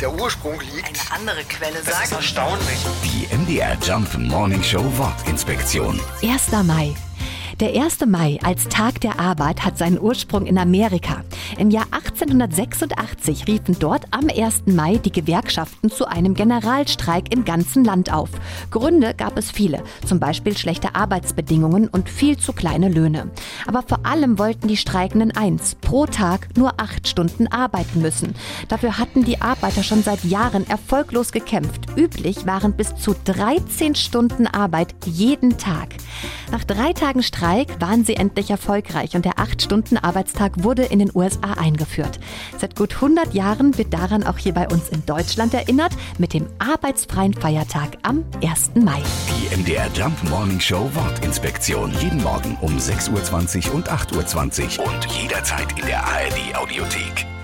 der Ursprung liegt. Eine andere Quelle Das ist sagt. erstaunlich. Die MDR Jump Morning Show Wortinspektion. 1. Mai. Der 1. Mai als Tag der Arbeit hat seinen Ursprung in Amerika. Im Jahr 1886 riefen dort am 1. Mai die Gewerkschaften zu einem Generalstreik im ganzen Land auf. Gründe gab es viele, zum Beispiel schlechte Arbeitsbedingungen und viel zu kleine Löhne. Aber vor allem wollten die Streikenden eins, pro Tag nur acht Stunden arbeiten müssen. Dafür hatten die Arbeiter schon seit Jahren erfolglos gekämpft. Üblich waren bis zu 13 Stunden Arbeit jeden Tag. Nach drei Tagen Streik waren sie endlich erfolgreich und der 8-Stunden-Arbeitstag wurde in den USA eingeführt. Seit gut 100 Jahren wird daran auch hier bei uns in Deutschland erinnert, mit dem arbeitsfreien Feiertag am 1. Mai. Die MDR Jump Morning Show Wortinspektion. Jeden Morgen um 6.20 Uhr und 8.20 Uhr und jederzeit in der ARD Audiothek.